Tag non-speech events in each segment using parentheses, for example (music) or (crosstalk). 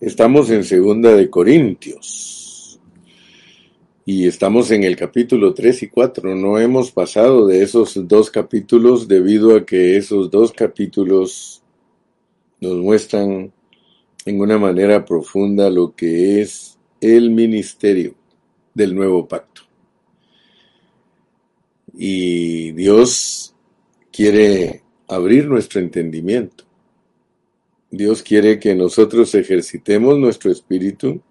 Estamos en Segunda de Corintios y estamos en el capítulo 3 y 4. No hemos pasado de esos dos capítulos debido a que esos dos capítulos nos muestran en una manera profunda lo que es el ministerio del nuevo pacto. Y Dios quiere abrir nuestro entendimiento. Dios quiere que nosotros ejercitemos nuestro espíritu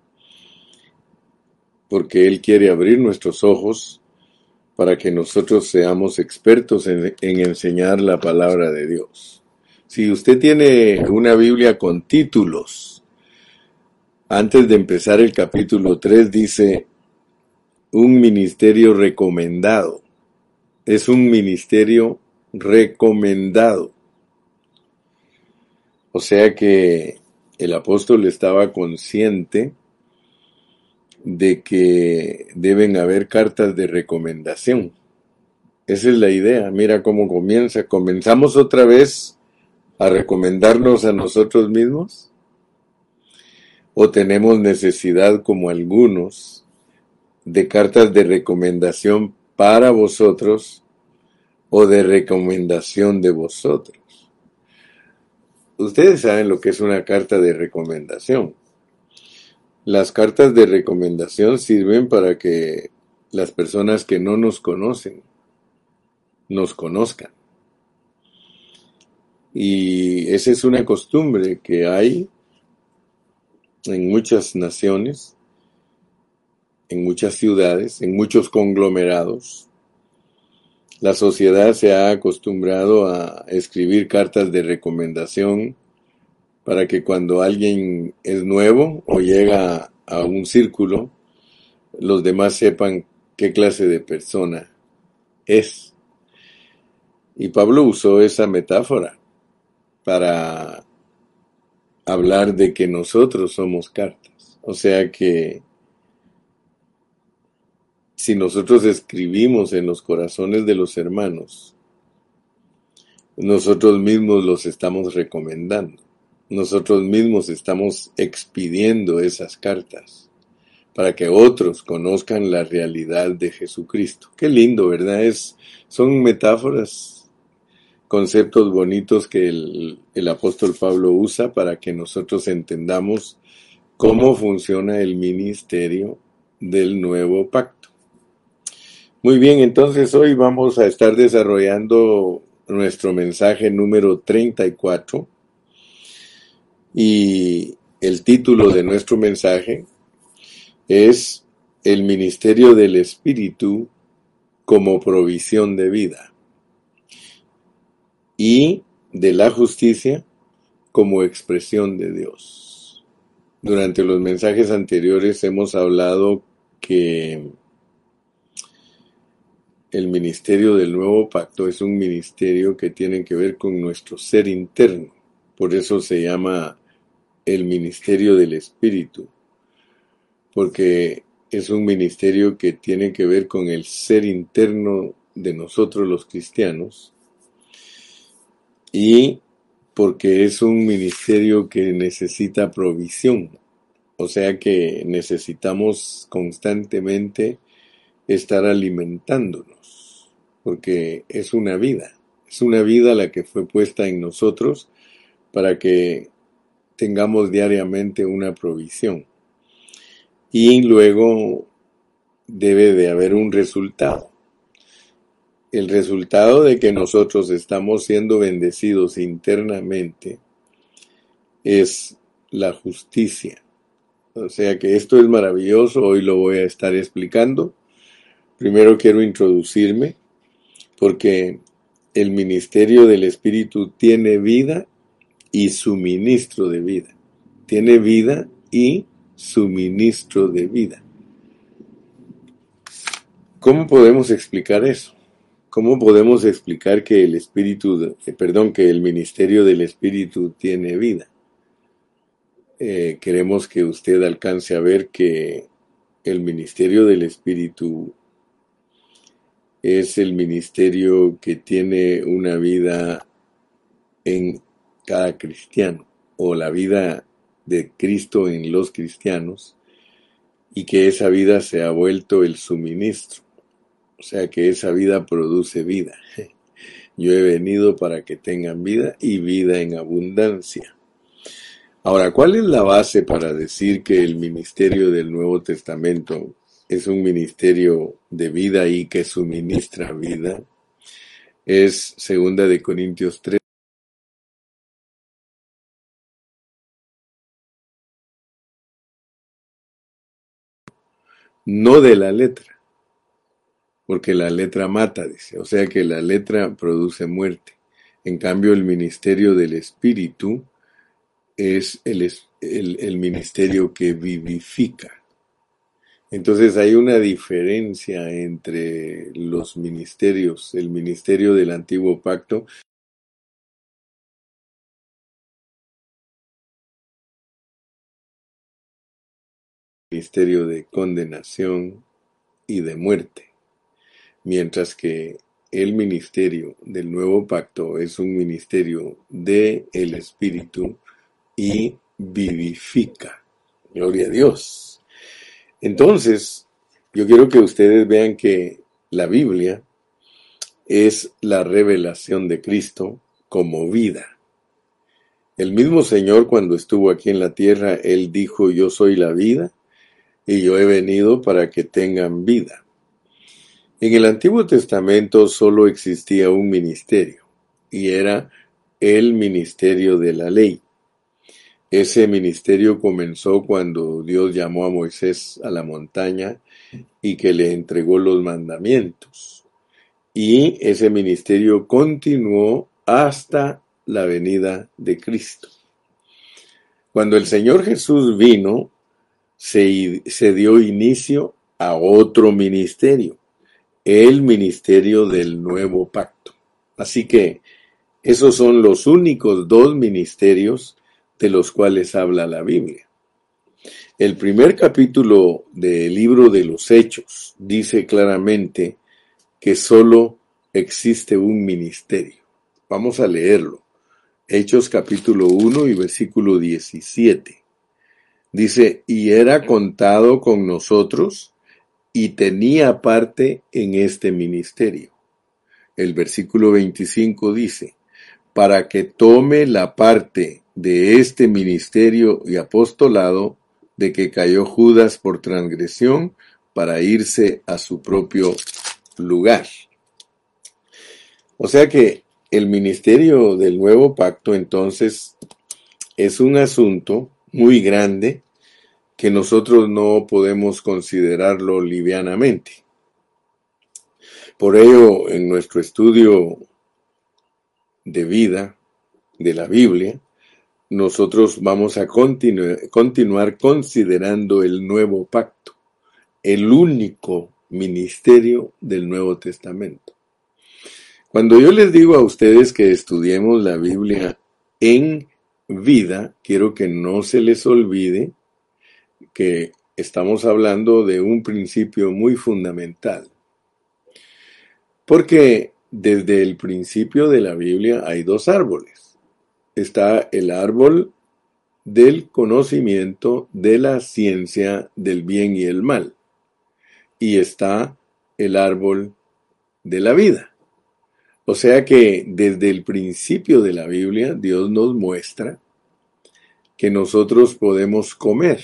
porque Él quiere abrir nuestros ojos para que nosotros seamos expertos en, enseñar la palabra de Dios. Si usted tiene una Biblia con títulos, antes de empezar el capítulo 3 dice un ministerio recomendado. Es un ministerio recomendado. O sea que el apóstol estaba consciente de que deben haber cartas de recomendación. Esa es la idea. Mira cómo comienza. Comenzamos otra vez a recomendarnos a nosotros mismos. ¿O tenemos necesidad, como algunos, de cartas de recomendación para vosotros o de recomendación de vosotros? Ustedes saben lo que es una carta de recomendación. Las cartas de recomendación sirven para que las personas que no nos conocen nos conozcan. Y esa es una costumbre que hay en muchas naciones, en muchas ciudades, en muchos conglomerados, la sociedad se ha acostumbrado a escribir cartas de recomendación para que cuando alguien es nuevo o llega a un círculo, los demás sepan qué clase de persona es. Y Pablo usó esa metáfora para hablar de que nosotros somos cartas. O sea que si nosotros escribimos en los corazones de los hermanos, nosotros mismos los estamos recomendando. Nosotros mismos estamos expidiendo esas cartas para que otros conozcan la realidad de Jesucristo. Qué lindo, ¿verdad? Es, son metáforas, conceptos bonitos que el, el apóstol Pablo usa para que nosotros entendamos cómo funciona el ministerio del nuevo pacto. Muy bien, entonces hoy vamos a estar desarrollando nuestro mensaje número 34 y el título de nuestro mensaje es El Ministerio del Espíritu como provisión de vida y de la justicia como expresión de Dios. Durante los mensajes anteriores hemos hablado que el ministerio del nuevo pacto es un ministerio que tiene que ver con nuestro ser interno. Por eso se llama el ministerio del Espíritu, porque es un ministerio que tiene que ver con el ser interno de nosotros los cristianos. Y porque es un ministerio que necesita provisión, o sea que necesitamos constantemente estar alimentándonos, porque es una vida, es una vida la que fue puesta en nosotros para que tengamos diariamente una provisión. Y luego debe de haber un resultado. El resultado de que nosotros estamos siendo bendecidos internamente es la justicia. O sea que esto es maravilloso, hoy lo voy a estar explicando Primero quiero introducirme porque el ministerio del Espíritu tiene vida y suministro de vida. Tiene vida y suministro de vida. ¿Cómo podemos explicar eso? ¿Cómo podemos explicar que el Espíritu, eh, perdón, que el ministerio del Espíritu tiene vida? Eh, queremos que usted alcance a ver que el ministerio del Espíritu es el ministerio que tiene una vida en cada cristiano o la vida de Cristo en los cristianos y que esa vida se ha vuelto el suministro. O sea que esa vida produce vida. (laughs) Yo he venido para que tengan vida y vida en abundancia. Ahora, ¿cuál es la base para decir que el ministerio del Nuevo Testamento es un ministerio de vida y que suministra vida? Es segunda de Corintios 3. No de la letra, porque la letra mata, dice, o sea que la letra produce muerte. En cambio, el ministerio del Espíritu es el, el, ministerio que vivifica. Entonces hay una diferencia entre los ministerios, el ministerio del antiguo pacto ministerio de condenación y de muerte, mientras que el ministerio del nuevo pacto es un ministerio de el Espíritu y vivifica. Gloria a Dios. Entonces, yo quiero que ustedes vean que la Biblia es la revelación de Cristo como vida. El mismo Señor cuando estuvo aquí en la tierra, Él dijo, yo soy la vida y yo he venido para que tengan vida. En el Antiguo Testamento solo existía un ministerio y era el ministerio de la ley. Ese ministerio comenzó cuando Dios llamó a Moisés a la montaña y que le entregó los mandamientos. Y ese ministerio continuó hasta la venida de Cristo. Cuando el Señor Jesús vino, se, se dio inicio a otro ministerio, el ministerio del nuevo pacto. Así que esos son los únicos dos ministerios de los cuales habla la Biblia. El primer capítulo del libro de los Hechos dice claramente que solo existe un ministerio. Vamos a leerlo. Hechos capítulo 1 y versículo 17. Dice, y era contado con nosotros y tenía parte en este ministerio. El versículo 25 dice, para que tome la parte de este ministerio y apostolado de que cayó Judas por transgresión para irse a su propio lugar. O sea que el ministerio del nuevo pacto entonces es un asunto muy grande que nosotros no podemos considerarlo livianamente. Por ello, en nuestro estudio de vida de la Biblia, nosotros vamos a continuar considerando el nuevo pacto, el único ministerio del Nuevo Testamento. Cuando yo les digo a ustedes que estudiemos la Biblia en vida, quiero que no se les olvide que estamos hablando de un principio muy fundamental. Porque desde el principio de la Biblia hay dos árboles está el árbol del conocimiento de la ciencia del bien y el mal. Y está el árbol de la vida. O sea que desde el principio de la Biblia Dios nos muestra que nosotros podemos comer,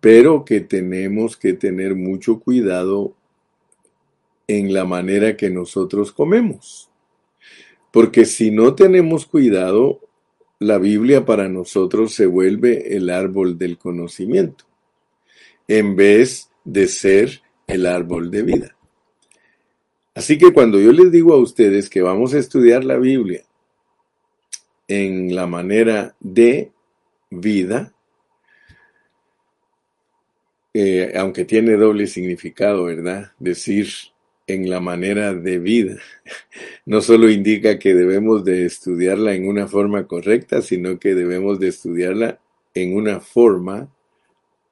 pero que tenemos que tener mucho cuidado en la manera que nosotros comemos. Porque si no tenemos cuidado, la Biblia para nosotros se vuelve el árbol del conocimiento, en vez de ser el árbol de vida. Así que cuando yo les digo a ustedes que vamos a estudiar la Biblia en la manera de vida, eh, aunque tiene doble significado, ¿verdad? Decir en la manera de vida. (laughs) No solo indica que debemos de estudiarla en una forma correcta, sino que debemos de estudiarla en una forma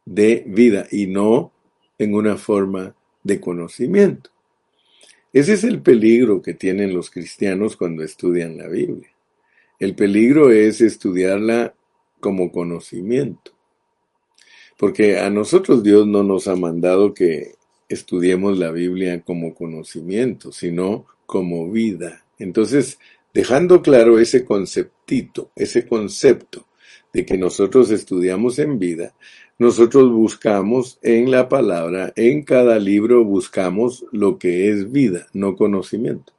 de vida y no en una forma de conocimiento. Ese es el peligro que tienen los cristianos cuando estudian la Biblia. El peligro es estudiarla como conocimiento. Porque a nosotros Dios no nos ha mandado que estudiemos la Biblia como conocimiento, sino como vida. Entonces, dejando claro ese conceptito, ese concepto de que nosotros estudiamos en vida, nosotros buscamos en la palabra, en cada libro buscamos lo que es vida, no conocimiento.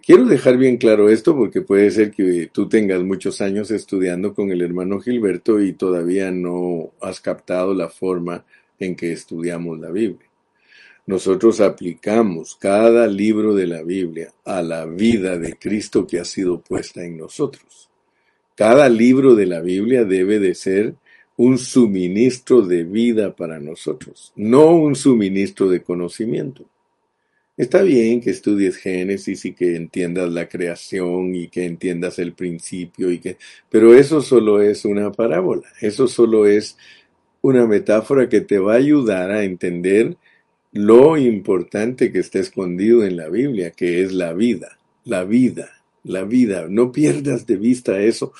quiero dejar bien claro esto porque puede ser que tú tengas muchos años estudiando con el hermano Gilberto y todavía no has captado la forma en que estudiamos la Biblia. Nosotros aplicamos cada libro de la Biblia a la vida de Cristo que ha sido puesta en nosotros. Cada libro de la Biblia debe de ser un suministro de vida para nosotros, no un suministro de conocimiento. Está bien que estudies Génesis y que entiendas la creación y que entiendas el principio y que pero eso solo es una parábola, eso solo es una metáfora que te va a ayudar a entender lo importante que está escondido en la Biblia, que es la vida, la vida, la vida. No pierdas de vista eso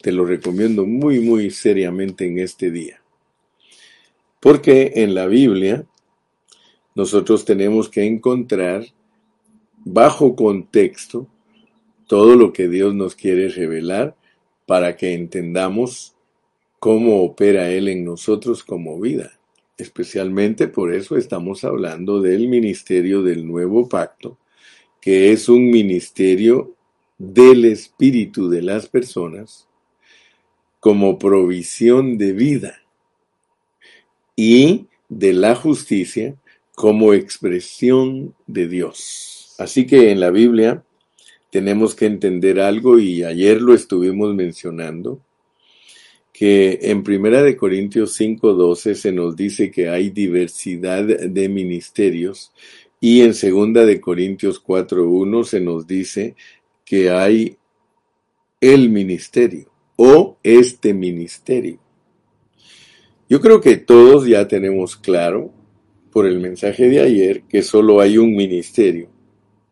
te lo recomiendo muy, muy seriamente en este día. Porque en la Biblia nosotros tenemos que encontrar bajo contexto todo lo que Dios nos quiere revelar para que entendamos cómo opera Él en nosotros como vida. Especialmente por eso estamos hablando del ministerio del nuevo pacto, que es un ministerio del espíritu de las personas como provisión de vida y de la justicia como expresión de Dios. Así que en la Biblia tenemos que entender algo y ayer lo estuvimos mencionando que en Primera de Corintios 5:12 se nos dice que hay diversidad de ministerios y en Segunda de Corintios 4:1 se nos dice que hay el ministerio o este ministerio. Yo creo que todos ya tenemos claro por el mensaje de ayer que solo hay un ministerio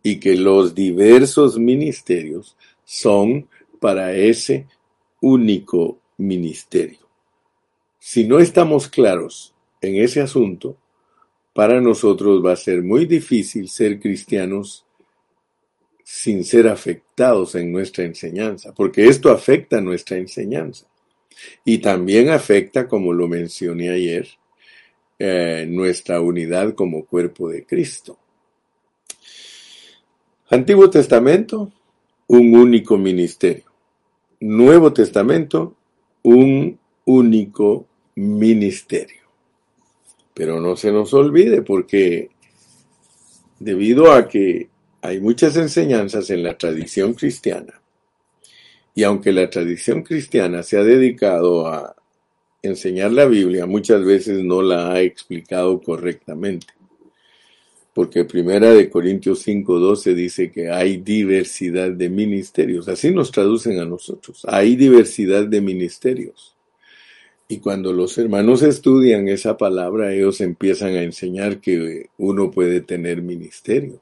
y que los diversos ministerios son para ese único ministerio. Si no estamos claros en ese asunto, para nosotros va a ser muy difícil ser cristianos sin ser afectados en nuestra enseñanza, porque esto afecta nuestra enseñanza. Y también afecta, como lo mencioné ayer, eh, nuestra unidad como cuerpo de Cristo. Antiguo Testamento, un único ministerio. Nuevo Testamento, un único ministerio. Pero no se nos olvide porque debido a que hay muchas enseñanzas en la tradición cristiana. Y aunque la tradición cristiana se ha dedicado a enseñar la Biblia, muchas veces no la ha explicado correctamente. Porque primera de Corintios 5:12 dice que hay diversidad de ministerios. Así nos traducen a nosotros. Hay diversidad de ministerios. Y cuando los hermanos estudian esa palabra, ellos empiezan a enseñar que uno puede tener ministerio.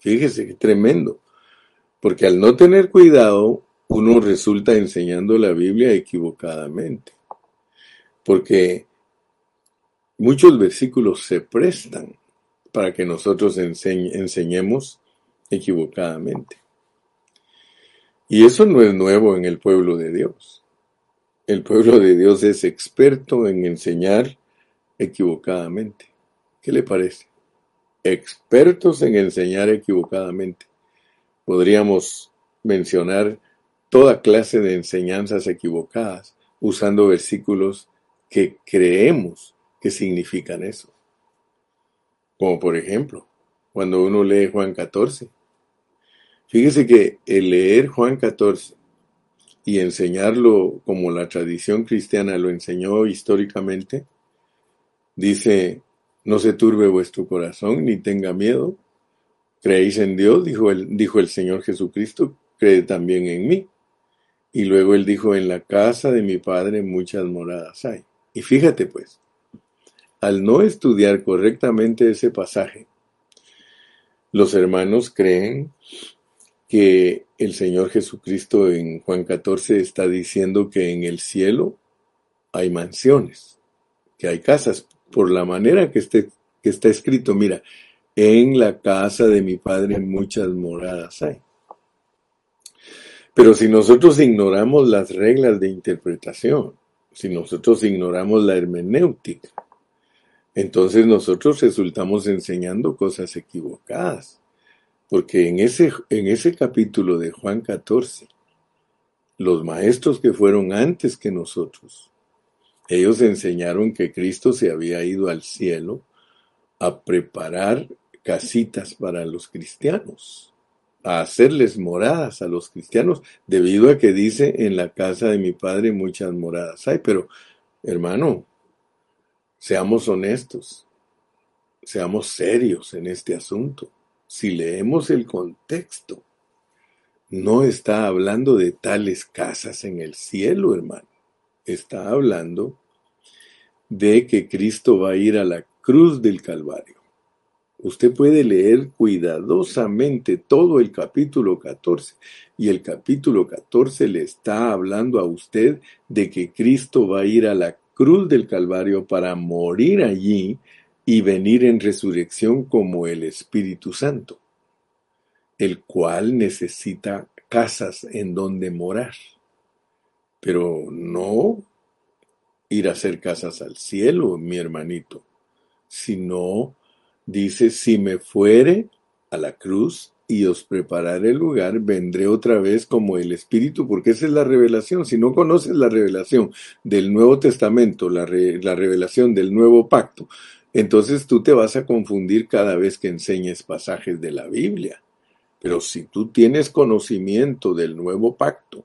Fíjese qué tremendo. Porque al no tener cuidado, uno resulta enseñando la Biblia equivocadamente. Porque muchos versículos se prestan para que nosotros enseñemos equivocadamente. Y eso no es nuevo en el pueblo de Dios. El pueblo de Dios es experto en enseñar equivocadamente. ¿Qué le parece? expertos en enseñar equivocadamente. Podríamos mencionar toda clase de enseñanzas equivocadas usando versículos que creemos que significan eso. Como por ejemplo, cuando uno lee Juan 14. Fíjese que el leer Juan 14 y enseñarlo como la tradición cristiana lo enseñó históricamente, dice no se turbe vuestro corazón, ni tenga miedo. Creéis en Dios, dijo el, dijo el Señor Jesucristo, cree también en mí. Y luego él dijo, en la casa de mi Padre muchas moradas hay. Y fíjate pues, al no estudiar correctamente ese pasaje, los hermanos creen que el Señor Jesucristo en Juan 14 está diciendo que en el cielo hay mansiones, que hay casas, por la manera que, que está escrito, mira, en la casa de mi Padre muchas moradas hay. Pero si nosotros ignoramos las reglas de interpretación, si nosotros ignoramos la hermenéutica, entonces nosotros resultamos enseñando cosas equivocadas. Porque en ese, en ese capítulo de Juan 14, los maestros que fueron antes que nosotros, ellos enseñaron que Cristo se había ido al cielo a preparar casitas para los cristianos, a hacerles moradas a los cristianos, debido a que dice en la casa de mi padre muchas moradas hay. Pero, hermano, seamos honestos, seamos serios en este asunto. Si leemos el contexto, no está hablando de tales casas en el cielo, hermano. Está hablando de que Cristo va a ir a la cruz del Calvario. Usted puede leer cuidadosamente todo el capítulo 14 y el capítulo 14 le está hablando a usted de que Cristo va a ir a la cruz del Calvario para morir allí y venir en resurrección como el Espíritu Santo, el cual necesita casas en donde morar, pero no ir a hacer casas al cielo, mi hermanito, sino Dice, si me fuere a la cruz y os prepararé el lugar, vendré otra vez como el Espíritu, porque esa es la revelación. Si no conoces la revelación del Nuevo Testamento, la, la revelación del Nuevo Pacto, entonces tú te vas a confundir cada vez que enseñes pasajes de la Biblia. Pero si tú tienes conocimiento del Nuevo Pacto,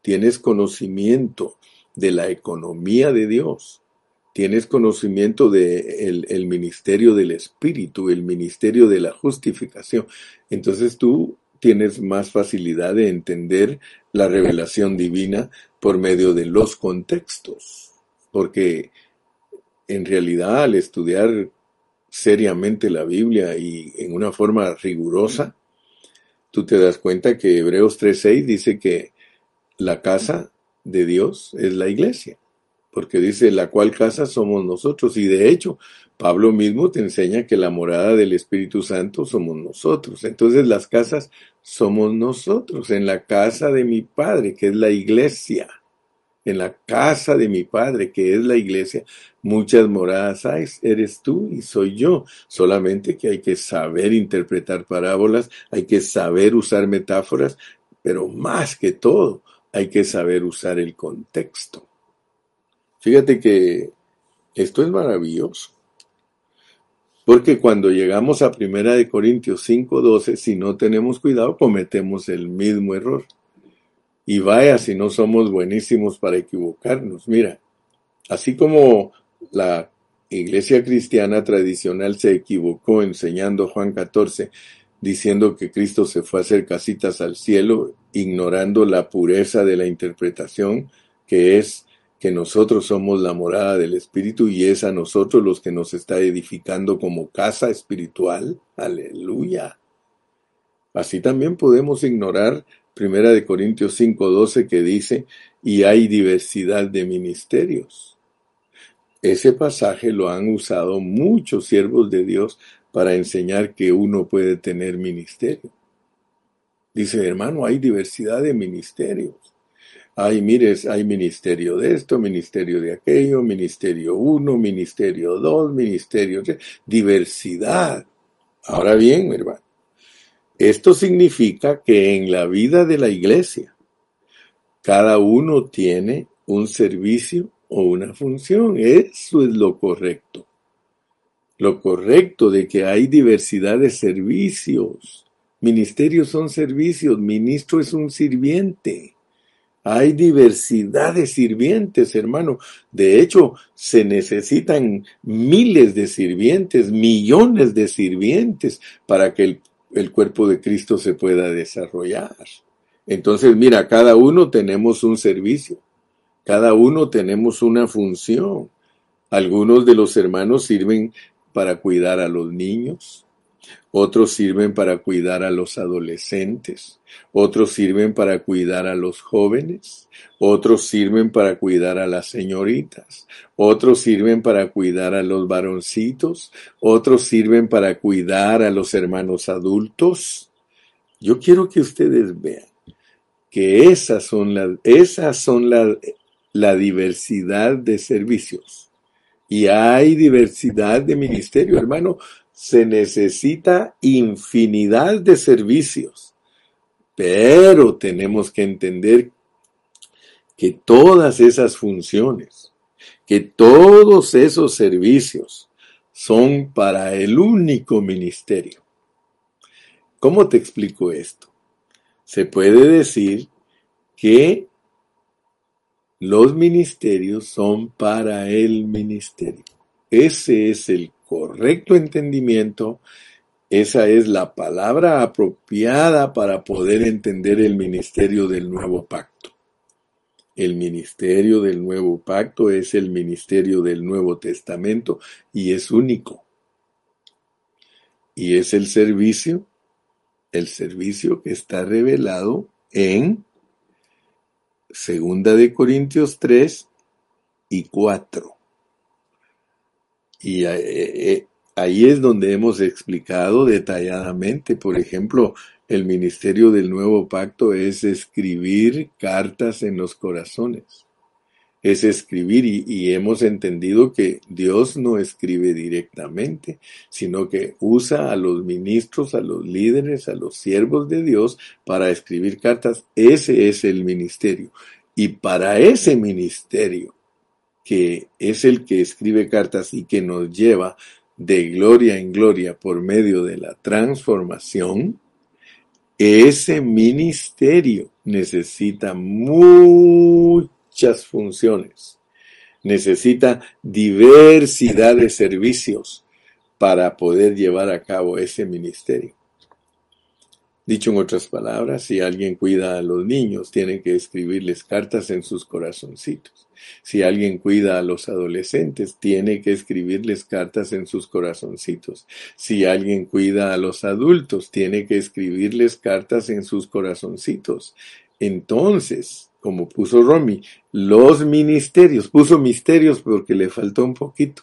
tienes conocimiento de la economía de Dios, tienes conocimiento del el ministerio del Espíritu, el ministerio de la justificación. Entonces tú tienes más facilidad de entender la revelación divina por medio de los contextos. Porque en realidad al estudiar seriamente la Biblia y en una forma rigurosa, tú te das cuenta que Hebreos 3.6 dice que la casa de Dios es la iglesia porque dice, la cual casa somos nosotros. Y de hecho, Pablo mismo te enseña que la morada del Espíritu Santo somos nosotros. Entonces las casas somos nosotros, en la casa de mi Padre, que es la iglesia. En la casa de mi Padre, que es la iglesia, muchas moradas hay, eres tú y soy yo. Solamente que hay que saber interpretar parábolas, hay que saber usar metáforas, pero más que todo, hay que saber usar el contexto. Fíjate que esto es maravilloso. Porque cuando llegamos a Primera de Corintios 5:12, si no tenemos cuidado, cometemos el mismo error. Y vaya si no somos buenísimos para equivocarnos. Mira, así como la iglesia cristiana tradicional se equivocó enseñando Juan 14, diciendo que Cristo se fue a hacer casitas al cielo, ignorando la pureza de la interpretación, que es que nosotros somos la morada del Espíritu y es a nosotros los que nos está edificando como casa espiritual. Aleluya. Así también podemos ignorar Primera de Corintios 5:12 que dice, y hay diversidad de ministerios. Ese pasaje lo han usado muchos siervos de Dios para enseñar que uno puede tener ministerio. Dice, hermano, hay diversidad de ministerios. Ay, mires, hay ministerio de esto, ministerio de aquello, ministerio uno, ministerio dos, ministerio tres, diversidad. Ahora bien, hermano, esto significa que en la vida de la iglesia, cada uno tiene un servicio o una función. Eso es lo correcto. Lo correcto de que hay diversidad de servicios. Ministerios son servicios, ministro es un sirviente. Hay diversidad de sirvientes, hermano. De hecho, se necesitan miles de sirvientes, millones de sirvientes para que el, cuerpo de Cristo se pueda desarrollar. Entonces, mira, cada uno tenemos un servicio, cada uno tenemos una función. Algunos de los hermanos sirven para cuidar a los niños, otros sirven para cuidar a los adolescentes, otros sirven para cuidar a los jóvenes, otros sirven para cuidar a las señoritas, otros sirven para cuidar a los varoncitos, otros sirven para cuidar a los hermanos adultos. Yo quiero que ustedes vean que esas son la, esas son la, la diversidad de servicios. Y hay diversidad de ministerio, hermano se necesita infinidad de servicios, pero tenemos que entender que todas esas funciones, que todos esos servicios son para el único ministerio. ¿Cómo te explico esto? Se puede decir que los ministerios son para el ministerio. Ese es el correcto entendimiento, esa es la palabra apropiada para poder entender el ministerio del nuevo pacto. El ministerio del nuevo pacto es el ministerio del Nuevo Testamento y es único. Y es el servicio, el servicio que está revelado en Segunda de Corintios 3 y 4. Y eh, eh, ahí es donde hemos explicado detalladamente, por ejemplo, el ministerio del nuevo pacto es escribir cartas en los corazones. Es escribir y, y, hemos entendido que Dios no escribe directamente, sino que usa a los ministros, a los líderes, a los siervos de Dios para escribir cartas. Ese es el ministerio. Y para ese ministerio que es el que escribe cartas y que nos lleva de gloria en gloria por medio de la transformación, ese ministerio necesita muchas funciones, necesita diversidad de servicios para poder llevar a cabo ese ministerio. Dicho en otras palabras, si alguien cuida a los niños, tiene que escribirles cartas en sus corazoncitos. Si alguien cuida a los adolescentes, tiene que escribirles cartas en sus corazoncitos. Si alguien cuida a los adultos, tiene que escribirles cartas en sus corazoncitos. Entonces, como puso Romy, los ministerios, puso misterios porque le faltó un poquito.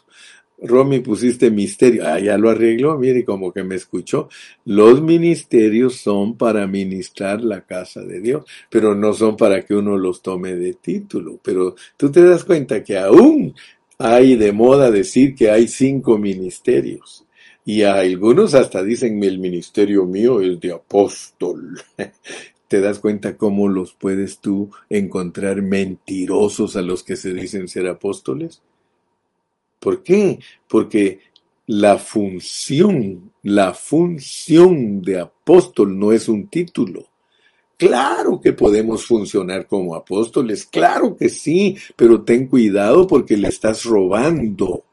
Romy, pusiste misterio. Ah, ya lo arregló, mire, como que me escuchó. Los ministerios son para ministrar la casa de Dios, pero no son para que uno los tome de título. Pero tú te das cuenta que aún hay de moda decir que hay cinco ministerios. Y algunos hasta dicen, el ministerio mío es de apóstol. (laughs) ¿Te das cuenta cómo los puedes tú encontrar mentirosos a los que se dicen ser apóstoles? ¿Por qué? Porque la función, la función de apóstol no es un título. Claro que podemos funcionar como apóstoles, claro que sí, pero ten cuidado porque le estás robando,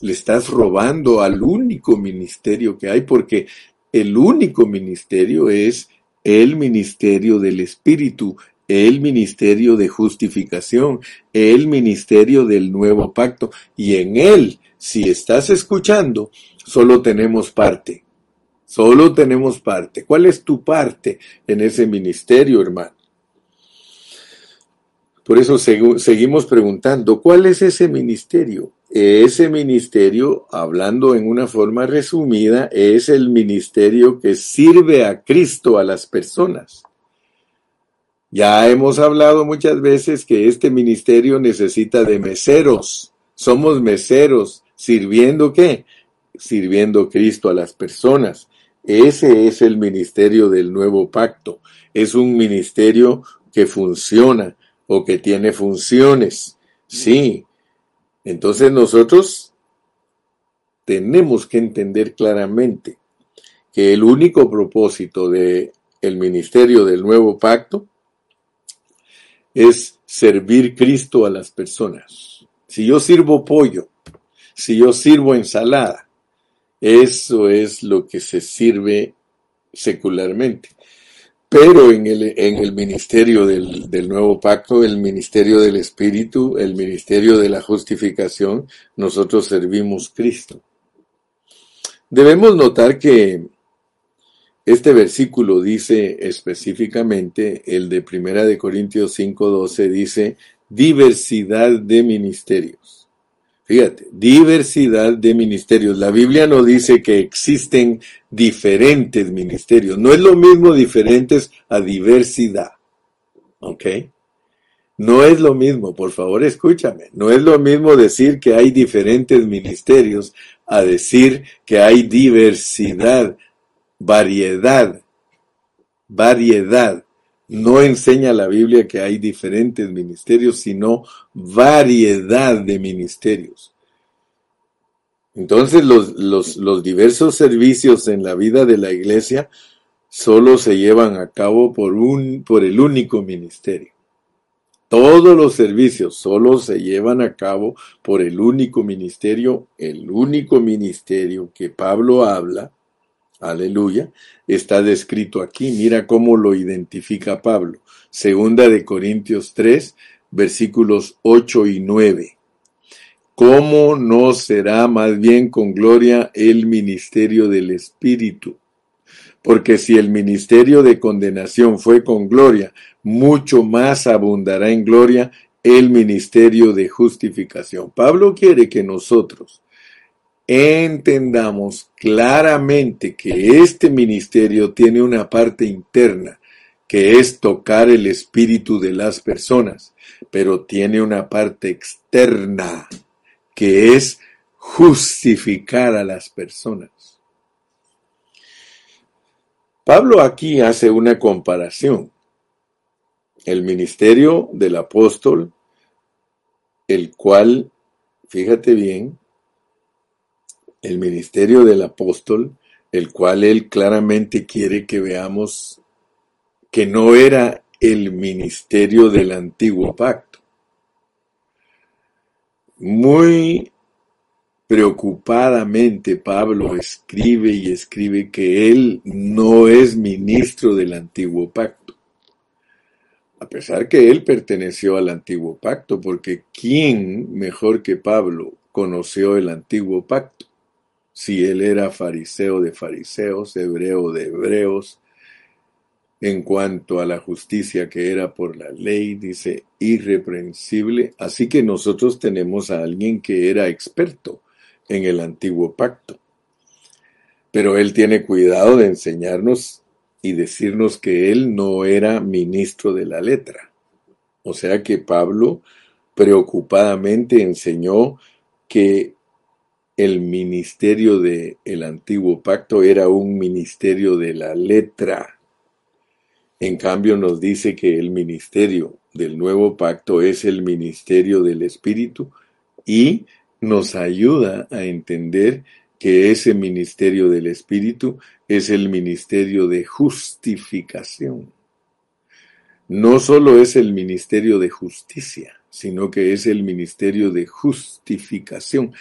le estás robando al único ministerio que hay, porque el único ministerio es el ministerio del Espíritu, el ministerio de justificación, el ministerio del nuevo pacto. Y en él, si estás escuchando, solo tenemos parte. Solo tenemos parte. ¿Cuál es tu parte en ese ministerio, hermano? Por eso seguimos preguntando, ¿cuál es ese ministerio? Ese ministerio, hablando en una forma resumida, es el ministerio que sirve a Cristo a las personas. Ya hemos hablado muchas veces que este ministerio necesita de meseros. Somos meseros, sirviendo qué? Sirviendo Cristo a las personas. Ese es el ministerio del nuevo pacto. Es un ministerio que funciona o que tiene funciones. Sí. Entonces nosotros tenemos que entender claramente que el único propósito de el ministerio del nuevo pacto es servir Cristo a las personas. Si yo sirvo pollo, si yo sirvo ensalada, eso es lo que se sirve secularmente. Pero en el, en el ministerio del, del, nuevo pacto, el ministerio del Espíritu, el ministerio de la justificación, nosotros servimos Cristo. Debemos notar que este versículo dice específicamente, el de Primera de Corintios 5:12 dice diversidad de ministerios. Fíjate, diversidad de ministerios. La Biblia no dice que existen diferentes ministerios. No es lo mismo diferentes a diversidad. ¿Ok? No es lo mismo, por favor escúchame, no es lo mismo decir que hay diferentes ministerios a decir que hay diversidad, variedad, variedad. No enseña la Biblia que hay diferentes ministerios, sino variedad de ministerios. Entonces los, los, diversos servicios en la vida de la iglesia solo se llevan a cabo por, un, por el único ministerio. Todos los servicios solo se llevan a cabo por el único ministerio, el único ministerio que Pablo habla, aleluya, está descrito aquí. Mira cómo lo identifica Pablo. Segunda de Corintios 3, versículos 8 y 9. ¿Cómo no será más bien con gloria el ministerio del Espíritu? Porque si el ministerio de condenación fue con gloria, mucho más abundará en gloria el ministerio de justificación. Pablo quiere que nosotros entendamos claramente que este ministerio tiene una parte interna, que es tocar el espíritu de las personas, pero tiene una parte externa, que es justificar a las personas. Pablo aquí hace una comparación. El ministerio del apóstol, el cual, fíjate bien, el ministerio del apóstol, el cual él claramente quiere que veamos que no era el ministerio del antiguo pacto. Muy Preocupadamente Pablo escribe y escribe que él no es ministro del antiguo pacto. A pesar que él perteneció al antiguo pacto, porque ¿quién mejor que Pablo conoció el antiguo pacto? Si él era fariseo de fariseos, hebreo de hebreos, en cuanto a la justicia que era por la ley, dice irreprensible. Así que nosotros tenemos a alguien que era experto en el antiguo pacto. Pero él tiene cuidado de enseñarnos y decirnos que él no era ministro de la letra. O sea que Pablo preocupadamente enseñó que el ministerio del el antiguo pacto era un ministerio de la letra. En cambio nos dice que el ministerio del nuevo pacto es el ministerio del Espíritu y nos ayuda a entender que ese ministerio del Espíritu es el ministerio de justificación. No solo es el ministerio de justicia, sino que es el ministerio de justificación.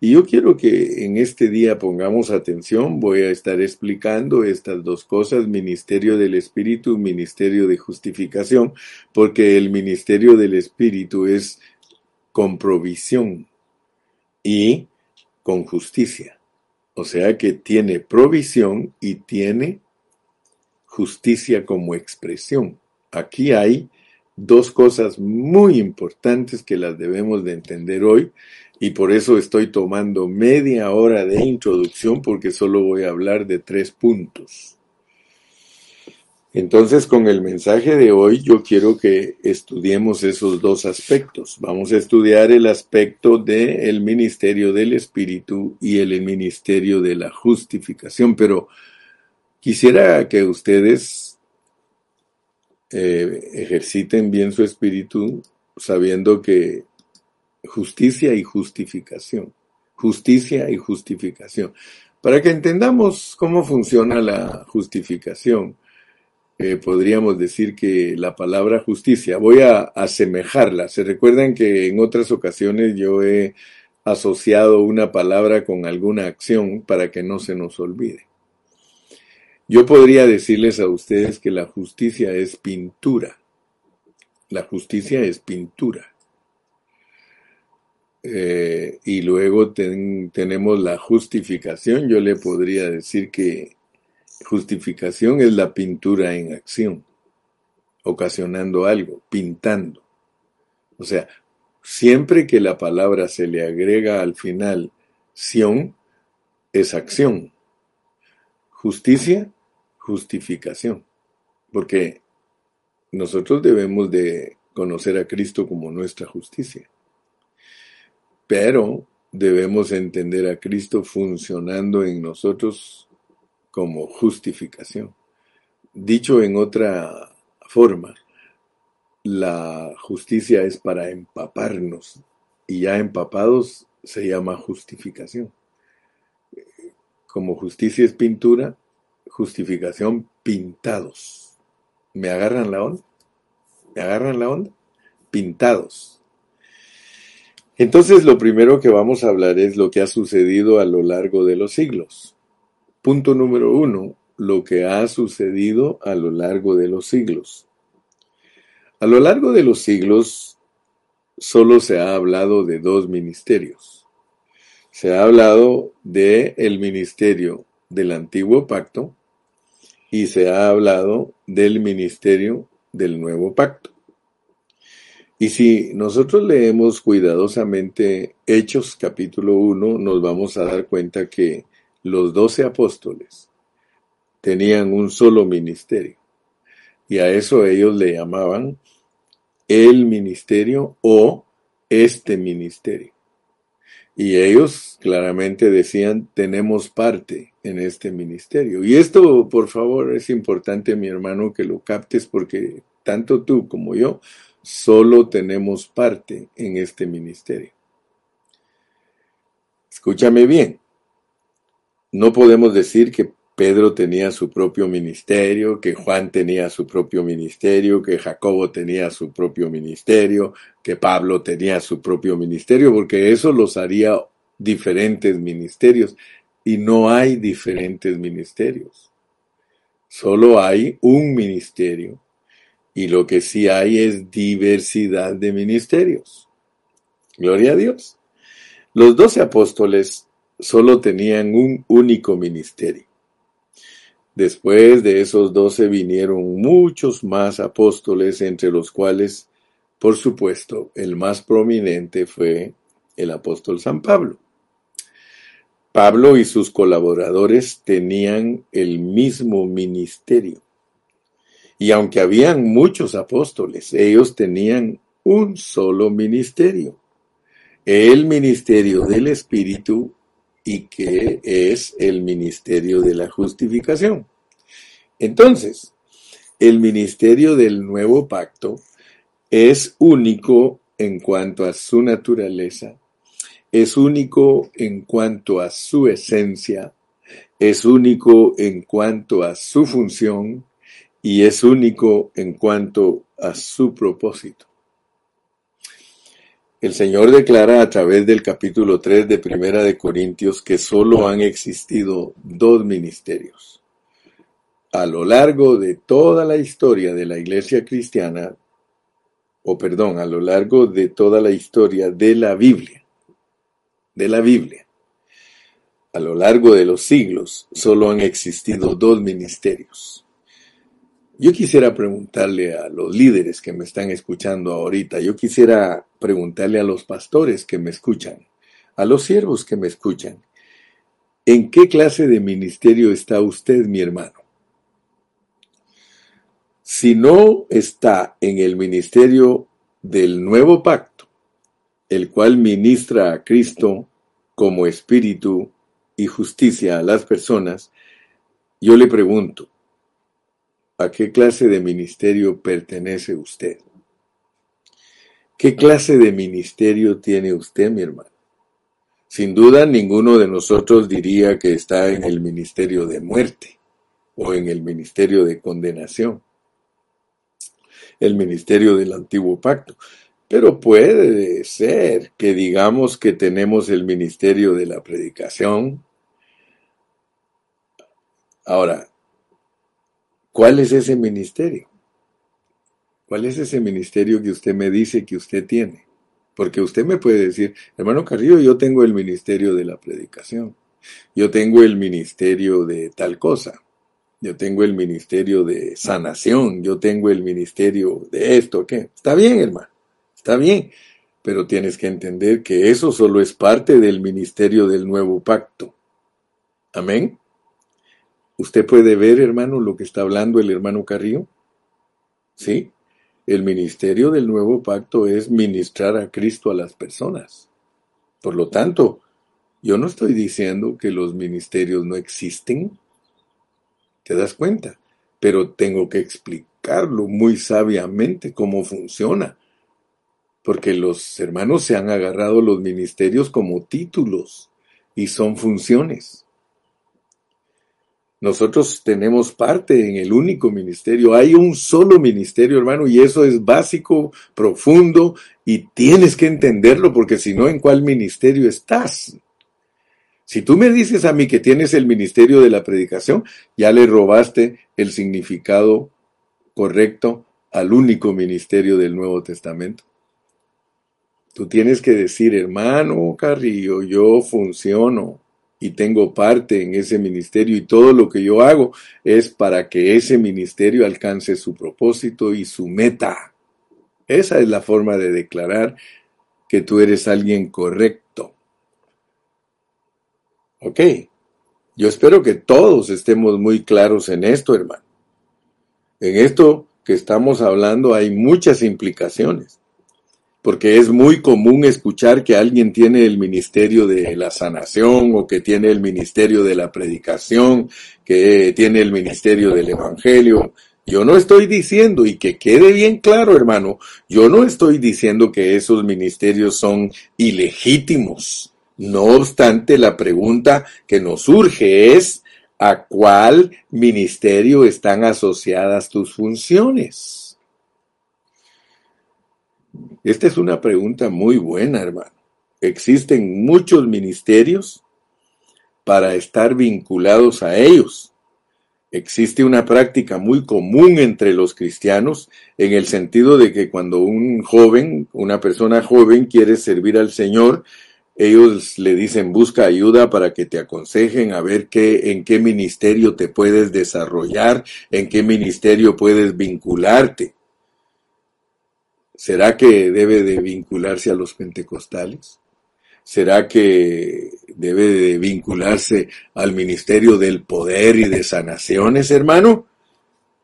Y yo quiero que en este día pongamos atención, voy a estar explicando estas dos cosas, ministerio del Espíritu, ministerio de justificación, porque el ministerio del Espíritu es con provisión, y con justicia. O sea que tiene provisión y tiene justicia como expresión. Aquí hay dos cosas muy importantes que las debemos de entender hoy y por eso estoy tomando media hora de introducción porque solo voy a hablar de tres puntos. Entonces, con el mensaje de hoy, yo quiero que estudiemos esos dos aspectos. Vamos a estudiar el aspecto del ministerio del Espíritu y el ministerio de la justificación, pero quisiera que ustedes eh, ejerciten bien su espíritu sabiendo que justicia y justificación, justicia y justificación. Para que entendamos cómo funciona la justificación, eh, podríamos decir que la palabra justicia, voy a asemejarla. Se recuerdan que en otras ocasiones yo he asociado una palabra con alguna acción para que no se nos olvide. Yo podría decirles a ustedes que la justicia es pintura. La justicia es pintura. Eh, y luego tenemos la justificación. Yo le podría decir que justificación es la pintura en acción, ocasionando algo, pintando. O sea, siempre que la palabra se le agrega al final sion, es acción. Justicia, justificación. Porque nosotros debemos de conocer a Cristo como nuestra justicia. Pero debemos entender a Cristo funcionando en nosotros como justificación. Dicho en otra forma, la justicia es para empaparnos y ya empapados se llama justificación. Como justicia es pintura, justificación pintados. ¿Me agarran la onda? ¿Me agarran la onda? Pintados. Entonces lo primero que vamos a hablar es lo que ha sucedido a lo largo de los siglos. Punto número uno, lo que ha sucedido a lo largo de los siglos. A lo largo de los siglos solo se ha hablado de dos ministerios. Se ha hablado de el ministerio del antiguo pacto y se ha hablado del ministerio del nuevo pacto. Y si nosotros leemos cuidadosamente Hechos capítulo 1, nos vamos a dar cuenta que los doce apóstoles tenían un solo ministerio. Y a eso ellos le llamaban el ministerio o este ministerio. Y ellos claramente decían, tenemos parte en este ministerio. Y esto, por favor, es importante, mi hermano, que lo captes porque tanto tú como yo solo tenemos parte en este ministerio. Escúchame bien. No podemos decir que Pedro tenía su propio ministerio, que Juan tenía su propio ministerio, que Jacobo tenía su propio ministerio, que Pablo tenía su propio ministerio, porque eso los haría diferentes ministerios. Y no hay diferentes ministerios. Solo hay un ministerio. Y lo que sí hay es diversidad de ministerios. Gloria a Dios. Los doce apóstoles solo tenían un único ministerio. Después de esos doce vinieron muchos más apóstoles, entre los cuales, por supuesto, el más prominente fue el apóstol San Pablo. Pablo y sus colaboradores tenían el mismo ministerio. Y aunque habían muchos apóstoles, ellos tenían un solo ministerio, el ministerio del Espíritu y que es el ministerio de la justificación. Entonces, el ministerio del nuevo pacto es único en cuanto a su naturaleza, es único en cuanto a su esencia, es único en cuanto a su función y es único en cuanto a su propósito. El Señor declara a través del capítulo 3 de Primera de Corintios que solo han existido dos ministerios. A lo largo de toda la historia de la iglesia cristiana, o perdón, a lo largo de toda la historia de la Biblia, de la Biblia, a lo largo de los siglos, solo han existido dos ministerios yo quisiera preguntarle a los líderes que me están escuchando ahorita, yo quisiera preguntarle a los pastores que me escuchan, a los siervos que me escuchan, ¿en qué clase de ministerio está usted, mi hermano? Si no está en el ministerio del nuevo pacto, el cual ministra a Cristo como espíritu y justicia a las personas, yo le pregunto, ¿A qué clase de ministerio pertenece usted? ¿Qué clase de ministerio tiene usted, mi hermano? Sin duda, ninguno de nosotros diría que está en el ministerio de muerte o en el ministerio de condenación, el ministerio del antiguo pacto. Pero puede ser que digamos que tenemos el ministerio de la predicación. Ahora, ¿Cuál es ese ministerio? ¿Cuál es ese ministerio que usted me dice que usted tiene? Porque usted me puede decir, hermano Carrillo, yo tengo el ministerio de la predicación, yo tengo el ministerio de tal cosa, yo tengo el ministerio de sanación, yo tengo el ministerio de esto, ¿qué? Está bien, hermano, está bien, pero tienes que entender que eso solo es parte del ministerio del nuevo pacto. Amén. ¿Usted puede ver, hermano, lo que está hablando el hermano Carrillo? ¿Sí? El ministerio del nuevo pacto es ministrar a Cristo a las personas. Por lo tanto, yo no estoy diciendo que los ministerios no existen. ¿Te das cuenta? Pero tengo que explicarlo muy sabiamente cómo funciona. Porque los hermanos se han agarrado los ministerios como títulos y son funciones. Nosotros tenemos parte en el único ministerio. Hay un solo ministerio, hermano, y eso es básico, profundo, y tienes que entenderlo, porque si no, ¿en cuál ministerio estás? Si tú me dices a mí que tienes el ministerio de la predicación, ya le robaste el significado correcto al único ministerio del Nuevo Testamento. Tú tienes que decir, hermano Carrillo, yo funciono y tengo parte en ese ministerio y todo lo que yo hago es para que ese ministerio alcance su propósito y su meta. Esa es la forma de declarar que tú eres alguien correcto. Ok, yo espero que todos estemos muy claros en esto, hermano. En esto que estamos hablando hay muchas implicaciones porque es muy común escuchar que alguien tiene el ministerio de la sanación o que tiene el ministerio de la predicación, que tiene el ministerio del evangelio. Yo no estoy diciendo, y que quede bien claro, hermano, yo no estoy diciendo que esos ministerios son ilegítimos. No obstante, la pregunta que nos surge es, ¿a cuál ministerio están asociadas tus funciones? Esta es una pregunta muy buena, hermano. Existen muchos ministerios para estar vinculados a ellos. Existe una práctica muy común entre los cristianos en el sentido de que cuando un joven, una persona joven quiere servir al Señor, ellos le dicen busca ayuda para que te aconsejen a ver qué, en qué ministerio te puedes desarrollar, en qué ministerio puedes vincularte. ¿Será que debe de vincularse a los pentecostales? ¿Será que debe de vincularse al ministerio del poder y de sanaciones, hermano?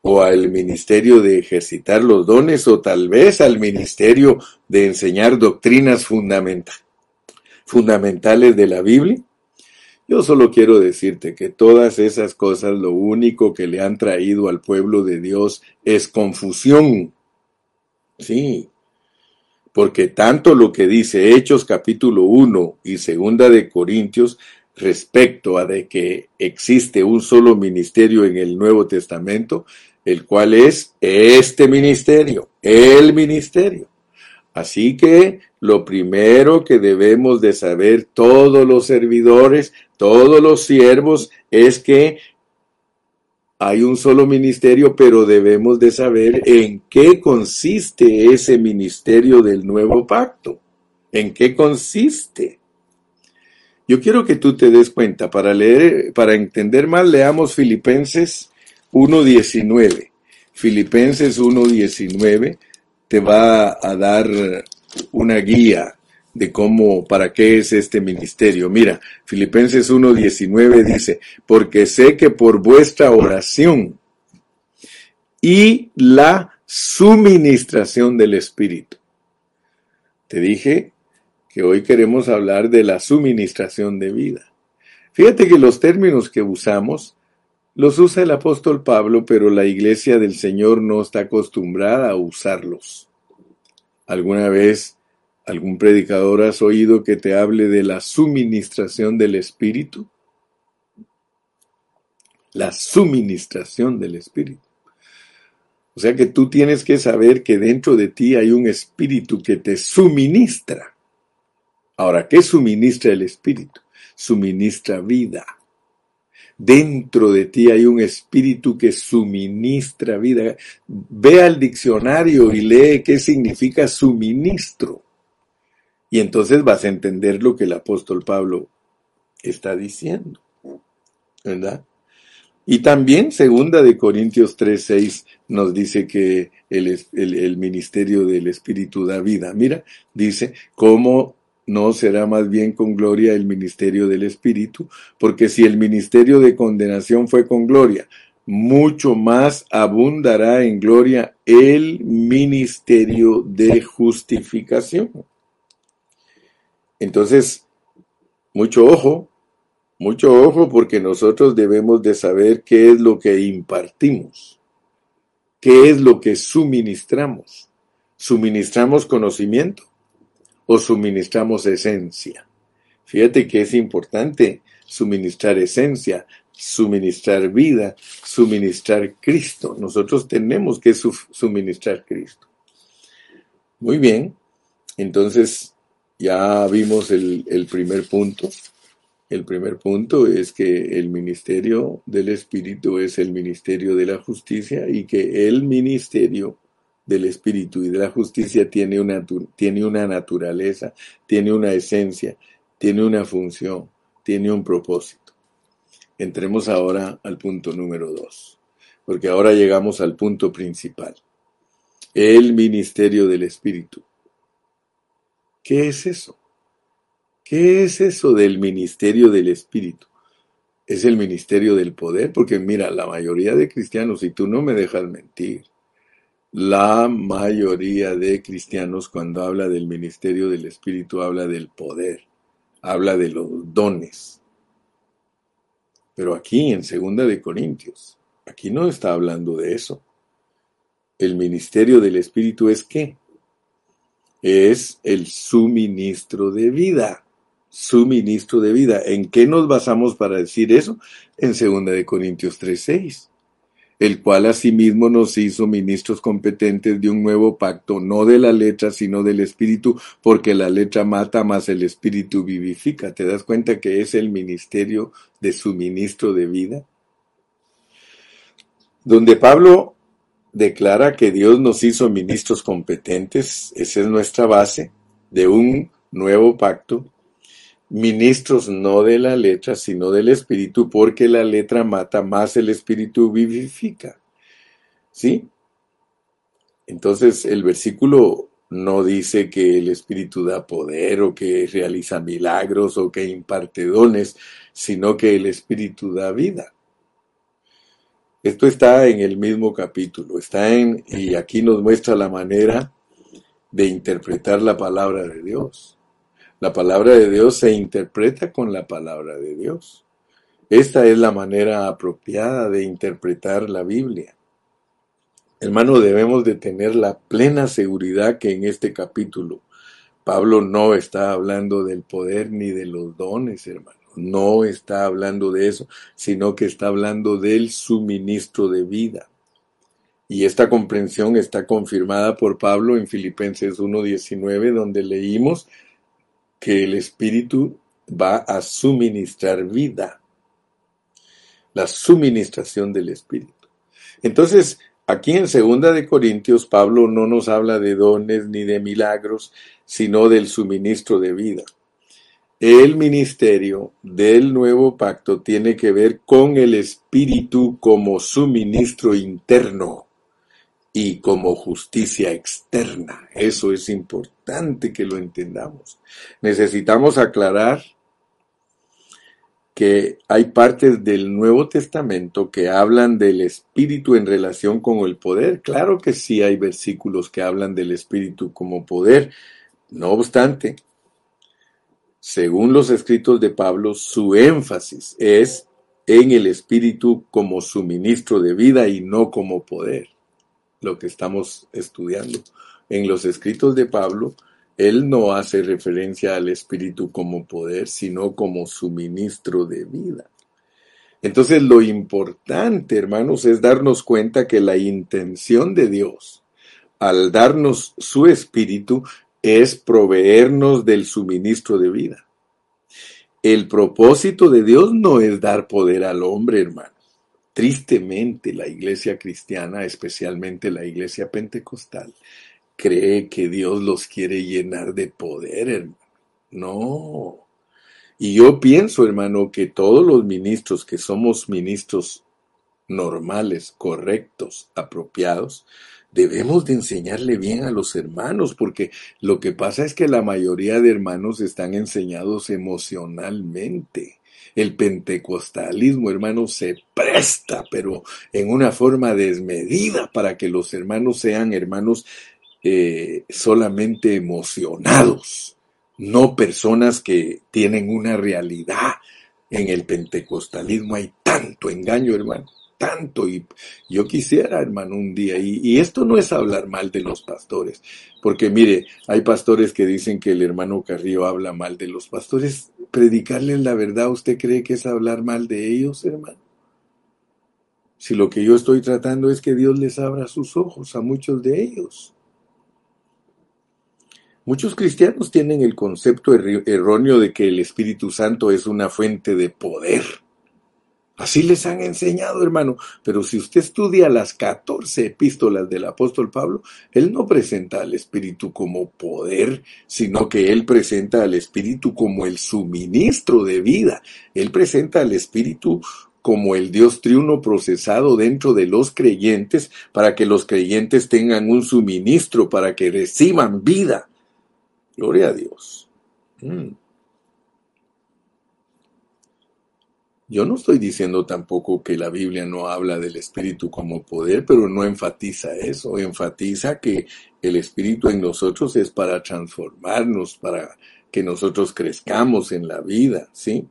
¿O al ministerio de ejercitar los dones? ¿O tal vez al ministerio de enseñar doctrinas fundamentales de la Biblia? Yo solo quiero decirte que todas esas cosas lo único que le han traído al pueblo de Dios es confusión Sí, porque tanto lo que dice Hechos capítulo 1 y segunda de Corintios respecto a de que existe un solo ministerio en el Nuevo Testamento, el cual es este ministerio, el ministerio. Así que lo primero que debemos de saber todos los servidores, todos los siervos, es que hay un solo ministerio, pero debemos de saber en qué consiste ese ministerio del nuevo pacto. ¿En qué consiste? Yo quiero que tú te des cuenta, para leer, para entender más, leamos Filipenses 1.19. Filipenses 1.19 te va a dar una guía de cómo, para qué es este ministerio. Mira, Filipenses 1.19 dice, porque sé que por vuestra oración y la suministración del Espíritu. Te dije que hoy queremos hablar de la suministración de vida. Fíjate que los términos que usamos los usa el apóstol Pablo, pero la iglesia del Señor no está acostumbrada a usarlos. ¿Alguna vez ¿Algún predicador has oído que te hable de la suministración del Espíritu? La suministración del Espíritu. O sea que tú tienes que saber que dentro de ti hay un Espíritu que te suministra. Ahora, ¿qué suministra el Espíritu? Suministra vida. Dentro de ti hay un espíritu que suministra vida. Ve al diccionario y lee qué significa suministro. Y entonces vas a entender lo que el apóstol Pablo está diciendo. ¿Verdad? Y también segunda de Corintios 3:6 nos dice que el, el, ministerio del Espíritu da vida. Mira, dice, ¿cómo no será más bien con gloria el ministerio del Espíritu? Porque si el ministerio de condenación fue con gloria, mucho más abundará en gloria el ministerio de justificación. Entonces, mucho ojo, mucho ojo porque nosotros debemos de saber qué es lo que impartimos, qué es lo que suministramos. ¿Suministramos conocimiento o suministramos esencia? Fíjate que es importante suministrar esencia, suministrar vida, suministrar Cristo. Nosotros tenemos que suministrar Cristo. Muy bien, entonces ya vimos el, primer punto. El primer punto es que el ministerio del Espíritu es el ministerio de la justicia y que el ministerio del Espíritu y de la justicia tiene una, tiene una naturaleza, tiene una esencia, tiene una función, tiene un propósito. Entremos ahora al punto número dos, porque ahora llegamos al punto principal. El ministerio del Espíritu. ¿Qué es eso? ¿Qué es eso del ministerio del Espíritu? Es el ministerio del poder, porque mira, la mayoría de cristianos, y tú no me dejas mentir, la mayoría de cristianos cuando habla del ministerio del Espíritu habla del poder, habla de los dones. Pero aquí en Segunda de Corintios, aquí no está hablando de eso. El ministerio del Espíritu es qué? Es el suministro de vida suministro de vida. ¿En qué nos basamos para decir eso? En 2 de Corintios 3:6, el cual asimismo nos hizo ministros competentes de un nuevo pacto, no de la letra, sino del espíritu, porque la letra mata, más el espíritu vivifica. ¿Te das cuenta que es el ministerio de suministro de vida? Donde Pablo declara que Dios nos hizo ministros competentes, esa es nuestra base de un nuevo pacto, ministros no de la letra, sino del espíritu, porque la letra mata, más el espíritu vivifica. ¿Sí? Entonces el versículo no dice que el espíritu da poder o que realiza milagros o que imparte dones, sino que el espíritu da vida. Esto está en el mismo capítulo, está en, y aquí nos muestra la manera de interpretar la palabra de Dios. La palabra de Dios se interpreta con la palabra de Dios. Esta es la manera apropiada de interpretar la Biblia. Hermano, debemos de tener la plena seguridad que en este capítulo Pablo no está hablando del poder ni de los dones, hermano. No está hablando de eso, sino que está hablando del suministro de vida. Y esta comprensión está confirmada por Pablo en Filipenses 1.19, donde leímos que el Espíritu va a suministrar vida. La suministración del Espíritu. Entonces, aquí en Segunda de Corintios, Pablo no nos habla de dones ni de milagros, sino del suministro de vida. El ministerio del nuevo pacto tiene que ver con el Espíritu como suministro interno y como justicia externa. Eso es importante que lo entendamos. Necesitamos aclarar que hay partes del Nuevo Testamento que hablan del Espíritu en relación con el poder. Claro que sí hay versículos que hablan del Espíritu como poder. No obstante, según los escritos de Pablo, su énfasis es en el Espíritu como suministro de vida y no como poder lo que estamos estudiando. En los escritos de Pablo, él no hace referencia al Espíritu como poder, sino como suministro de vida. Entonces lo importante, hermanos, es darnos cuenta que la intención de Dios al darnos su Espíritu es proveernos del suministro de vida. El propósito de Dios no es dar poder al hombre, hermano. Tristemente, la iglesia cristiana, especialmente la iglesia pentecostal, cree que Dios los quiere llenar de poder, hermano. No. Y yo pienso, hermano, que todos los ministros que somos ministros normales, correctos, apropiados, debemos de enseñarle bien a los hermanos, porque lo que pasa es que la mayoría de hermanos están enseñados emocionalmente. El pentecostalismo, hermano, se presta, pero en una forma desmedida para que los hermanos sean hermanos eh, solamente emocionados, no personas que tienen una realidad. En el pentecostalismo hay tanto engaño, hermano tanto y yo quisiera, hermano, un día, y, esto no es hablar mal de los pastores, porque mire, hay pastores que dicen que el hermano Carrillo habla mal de los pastores, predicarles la verdad, ¿usted cree que es hablar mal de ellos, hermano? Si lo que yo estoy tratando es que Dios les abra sus ojos a muchos de ellos. Muchos cristianos tienen el concepto erróneo de que el Espíritu Santo es una fuente de poder Así les han enseñado, hermano. Pero si usted estudia las 14 epístolas del apóstol Pablo, él no presenta al Espíritu como poder, sino que él presenta al Espíritu como el suministro de vida. Él presenta al Espíritu como el Dios triuno procesado dentro de los creyentes para que los creyentes tengan un suministro, para que reciban vida. Gloria a Dios. Mm. Yo no estoy diciendo tampoco que la Biblia no habla del Espíritu como poder, pero no enfatiza eso, enfatiza que el Espíritu en nosotros es para transformarnos, para que nosotros crezcamos en la vida, ¿sí?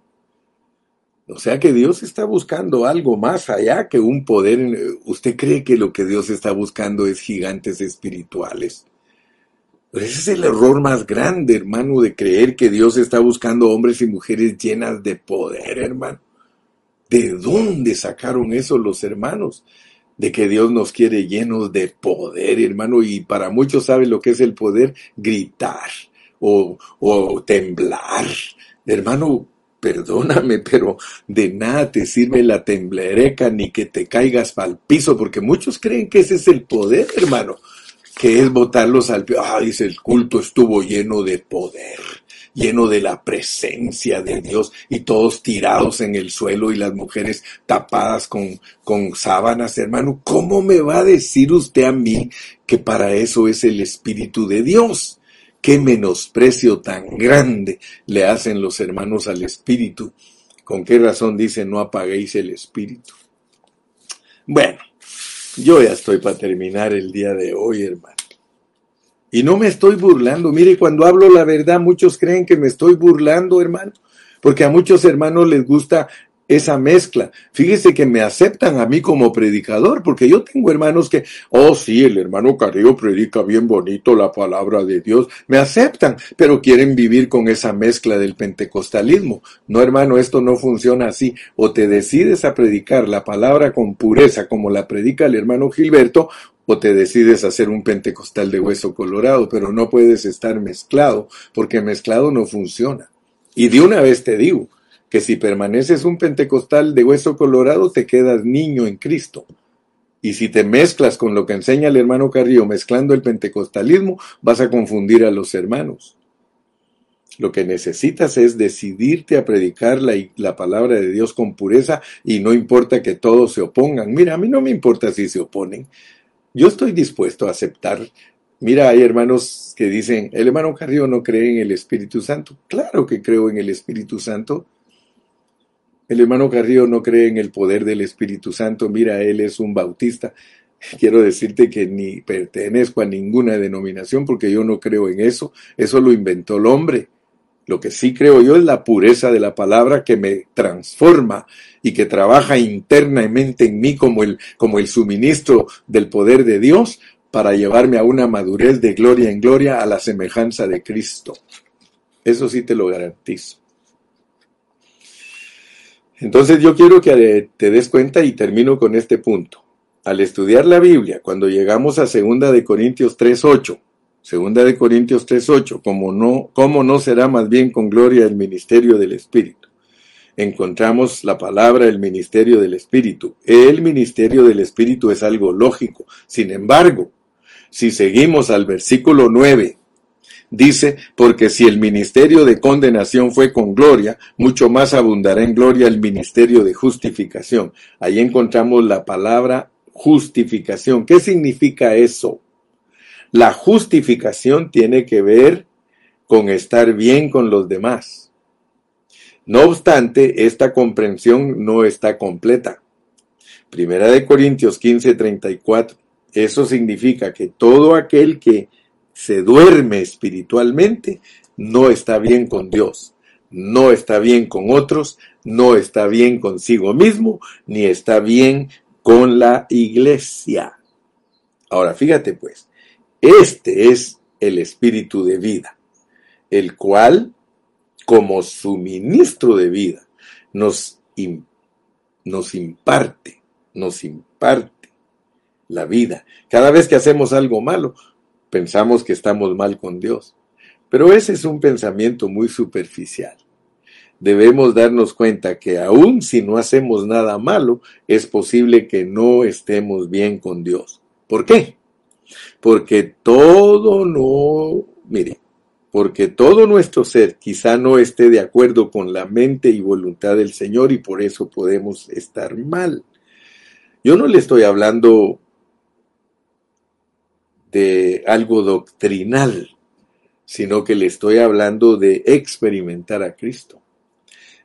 O sea que Dios está buscando algo más allá que un poder. ¿Usted cree que lo que Dios está buscando es gigantes espirituales? Ese es el error más grande, hermano, de creer que Dios está buscando hombres y mujeres llenas de poder, hermano. ¿De dónde sacaron eso los hermanos? De que Dios nos quiere llenos de poder, hermano, y para muchos saben lo que es el poder, gritar o, o temblar. Hermano, perdóname, pero de nada te sirve la temblereca ni que te caigas al piso, porque muchos creen que ese es el poder, hermano, que es botarlos al piso. Ah, dice, el culto estuvo lleno de poder lleno de la presencia de Dios y todos tirados en el suelo y las mujeres tapadas con, con sábanas, hermano. ¿Cómo me va a decir usted a mí que para eso es el Espíritu de Dios? ¿Qué menosprecio tan grande le hacen los hermanos al Espíritu? ¿Con qué razón dice no apaguéis el Espíritu? Bueno, yo ya estoy para terminar el día de hoy, hermano. Y no me estoy burlando. Mire, cuando hablo la verdad, muchos creen que me estoy burlando, hermano. Porque a muchos hermanos les gusta esa mezcla. Fíjese que me aceptan a mí como predicador, porque yo tengo hermanos que, oh sí, el hermano Carrillo predica bien bonito la palabra de Dios. Me aceptan, pero quieren vivir con esa mezcla del pentecostalismo. No, hermano, esto no funciona así. O te decides a predicar la palabra con pureza, como la predica el hermano Gilberto, o te decides hacer un pentecostal de hueso colorado, pero no puedes estar mezclado, porque mezclado no funciona. Y de una vez te digo que si permaneces un pentecostal de hueso colorado, te quedas niño en Cristo. Y si te mezclas con lo que enseña el hermano Carrillo, mezclando el pentecostalismo, vas a confundir a los hermanos. Lo que necesitas es decidirte a predicar la, la, palabra de Dios con pureza y no importa que todos se opongan. Mira, a mí no me importa si se oponen. Yo estoy dispuesto a aceptar. Mira, hay hermanos que dicen, el hermano Carrillo no cree en el Espíritu Santo. Claro que creo en el Espíritu Santo. El hermano Carrillo no cree en el poder del Espíritu Santo. Mira, él es un bautista. (laughs) Quiero decirte que ni pertenezco a ninguna denominación porque yo no creo en eso. Eso lo inventó el hombre. Lo que sí creo yo es la pureza de la palabra que me transforma y que trabaja internamente en mí como el, como el suministro del poder de Dios para llevarme a una madurez de gloria en gloria a la semejanza de Cristo. Eso sí te lo garantizo. Entonces yo quiero que te des cuenta y termino con este punto. Al estudiar la Biblia, cuando llegamos a 2 de Corintios 3:8, Segunda de Corintios 3:8, como no, cómo no será más bien con gloria el ministerio del Espíritu. Encontramos la palabra el ministerio del Espíritu. El ministerio del Espíritu es algo lógico. Sin embargo, si seguimos al versículo 9 Dice, porque si el ministerio de condenación fue con gloria, mucho más abundará en gloria el ministerio de justificación. Ahí encontramos la palabra justificación. ¿Qué significa eso? La justificación tiene que ver con estar bien con los demás. No obstante, esta comprensión no está completa. Primera de Corintios 15, 34. Eso significa que todo aquel que se duerme espiritualmente no está bien con Dios, no está bien con otros, no está bien consigo mismo, ni está bien con la iglesia. Ahora, fíjate pues, este es el espíritu de vida, el cual, como suministro de vida, nos, imparte, nos imparte la vida. Cada vez que hacemos algo malo, pensamos que estamos mal con Dios. Pero ese es un pensamiento muy superficial. Debemos darnos cuenta que aun si no hacemos nada malo, es posible que no estemos bien con Dios. ¿Por qué? Porque todo no, mire, porque todo nuestro ser quizá no esté de acuerdo con la mente y voluntad del Señor y por eso podemos estar mal. Yo no le estoy hablando de algo doctrinal, sino que le estoy hablando de experimentar a Cristo.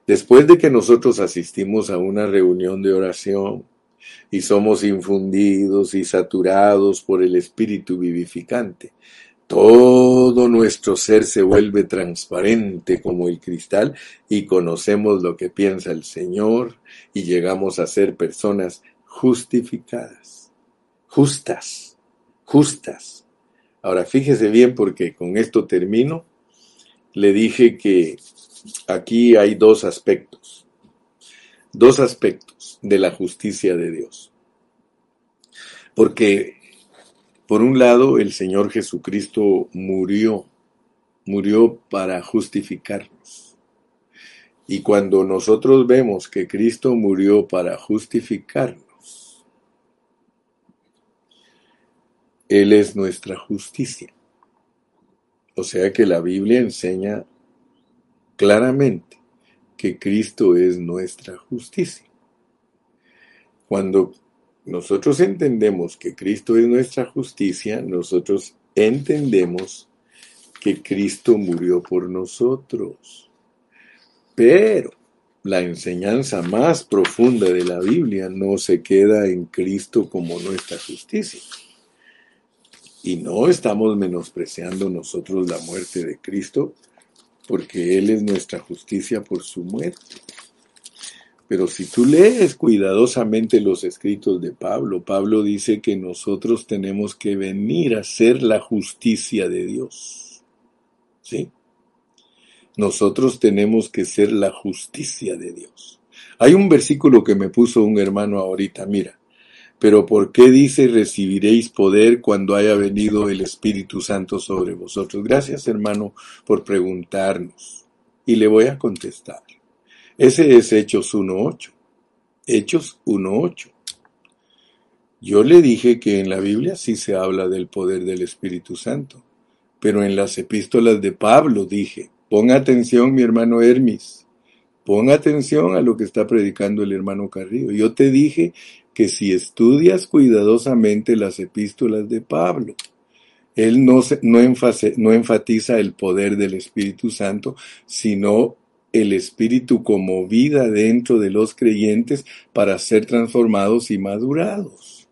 Después de que nosotros asistimos a una reunión de oración y somos infundidos y saturados por el Espíritu vivificante, todo nuestro ser se vuelve transparente como el cristal y conocemos lo que piensa el Señor y llegamos a ser personas justificadas, justas justas. Ahora fíjese bien porque con esto termino. Le dije que aquí hay dos aspectos, dos aspectos de la justicia de Dios. Porque, por un lado, el Señor Jesucristo murió, murió para justificarnos. Y cuando nosotros vemos que Cristo murió para justificarnos, Él es nuestra justicia. O sea que la Biblia enseña claramente que Cristo es nuestra justicia. Cuando nosotros entendemos que Cristo es nuestra justicia, nosotros entendemos que Cristo murió por nosotros. Pero la enseñanza más profunda de la Biblia no se queda en Cristo como nuestra justicia. Y no estamos menospreciando nosotros la muerte de Cristo, porque Él es nuestra justicia por su muerte. Pero si tú lees cuidadosamente los escritos de Pablo, Pablo dice que nosotros tenemos que venir a ser la justicia de Dios. ¿Sí? Nosotros tenemos que ser la justicia de Dios. Hay un versículo que me puso un hermano ahorita, mira, pero ¿por qué dice recibiréis poder cuando haya venido el Espíritu Santo sobre vosotros? Gracias, hermano, por preguntarnos. Y le voy a contestar. Ese es Hechos 1.8. Hechos 1.8. Yo le dije que en la Biblia sí se habla del poder del Espíritu Santo, pero en las epístolas de Pablo dije, pon atención mi hermano Hermis, pon atención a lo que está predicando el hermano Carrillo. Yo te dije que si estudias cuidadosamente las epístolas de Pablo, él no, no, no enfatiza el poder del Espíritu Santo, sino el Espíritu como vida dentro de los creyentes para ser transformados y madurados.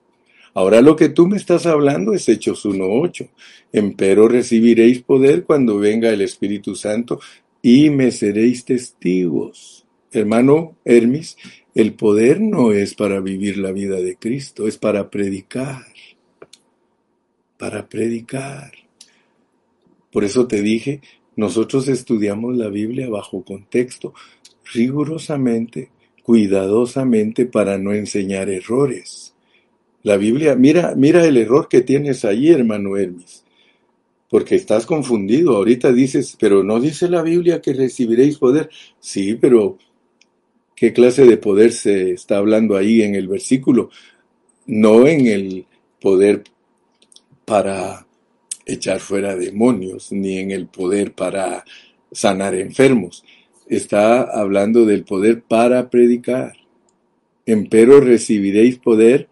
Ahora lo que tú me estás hablando es Hechos 1.8. Empero recibiréis poder cuando venga el Espíritu Santo y me seréis testigos. Hermano Hermis, el poder no es para vivir la vida de Cristo, es para predicar. Para predicar. Por eso te dije, nosotros estudiamos la Biblia bajo contexto, rigurosamente, cuidadosamente para no enseñar errores. La Biblia, mira, mira el error que tienes ahí, hermano Hermes, porque estás confundido. Ahorita dices, pero no dice la Biblia que recibiréis poder. Sí, pero qué clase de poder se está hablando ahí en el versículo, no en el poder para echar fuera demonios, ni en el poder para sanar enfermos. Está hablando del poder para predicar. Empero recibiréis poder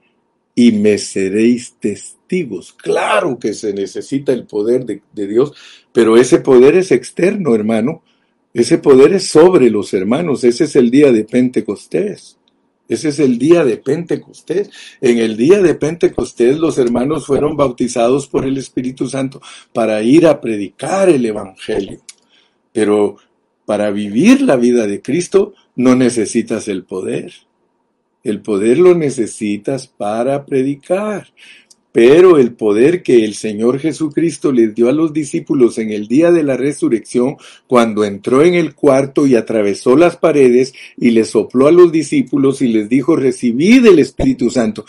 y me seréis testigos. Claro que se necesita el poder de, de, Dios, pero ese poder es externo, hermano. Ese poder es sobre los hermanos. Ese es el día de Pentecostés. Ese es el día de Pentecostés. En el día de Pentecostés los hermanos fueron bautizados por el Espíritu Santo para ir a predicar el Evangelio. Pero para vivir la vida de Cristo no necesitas el poder. El poder lo necesitas para predicar. Pero el poder que el Señor Jesucristo les dio a los discípulos en el día de la resurrección, cuando entró en el cuarto y atravesó las paredes y les sopló a los discípulos y les dijo, recibid el Espíritu Santo.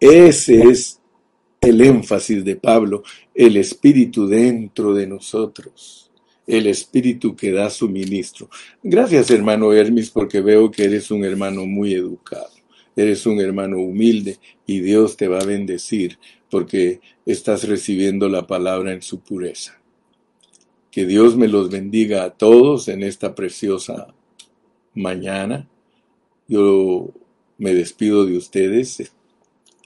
Ese es el énfasis de Pablo, el Espíritu dentro de nosotros, el Espíritu que da suministro. Gracias hermano Hermis porque veo que eres un hermano muy educado. Eres un hermano humilde y Dios te va a bendecir porque estás recibiendo la palabra en su pureza. Que Dios me los bendiga a todos en esta preciosa mañana. Yo me despido de ustedes